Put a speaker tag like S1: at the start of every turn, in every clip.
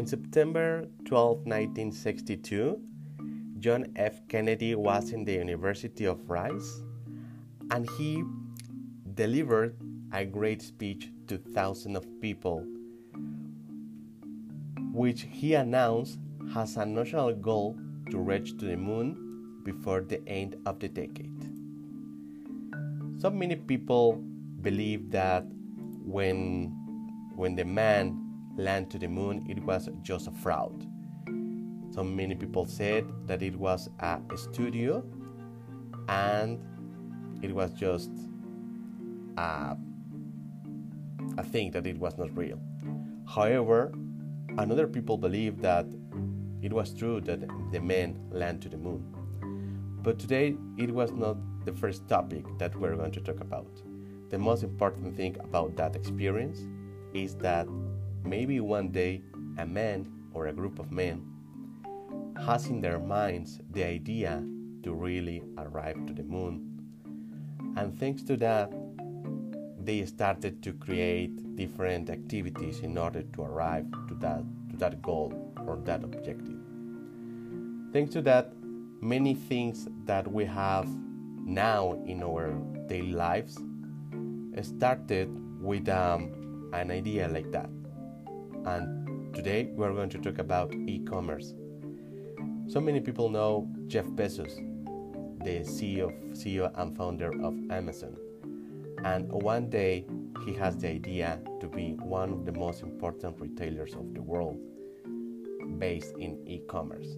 S1: In September 12, 1962, John F. Kennedy was in the University of Rice and he delivered a great speech to thousands of people, which he announced has a national goal to reach to the moon before the end of the decade. So many people believe that when when the man landed to the moon, it was just a fraud. So many people said that it was a studio and it was just a, a thing that it was not real. However, another people believe that it was true that the men land to the moon. But today it was not the first topic that we're going to talk about. The most important thing about that experience is that maybe one day a man or a group of men has in their minds the idea to really arrive to the moon. And thanks to that, they started to create different activities in order to arrive to that, to that goal or that objective. Thanks to that, many things that we have now in our daily lives started with um, an idea like that. And today we're going to talk about e commerce. So many people know Jeff Bezos, the CEO, CEO and founder of Amazon. And one day he has the idea to be one of the most important retailers of the world based in e commerce.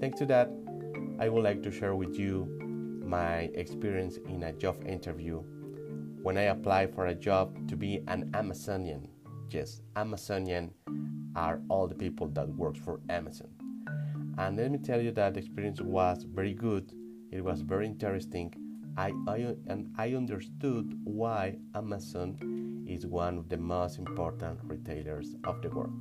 S1: Thanks to that, I would like to share with you my experience in a job interview when I applied for a job to be an Amazonian. Yes, Amazonian are all the people that works for Amazon. And let me tell you that the experience was very good. It was very interesting. I, I and I understood why Amazon is one of the most important retailers of the world.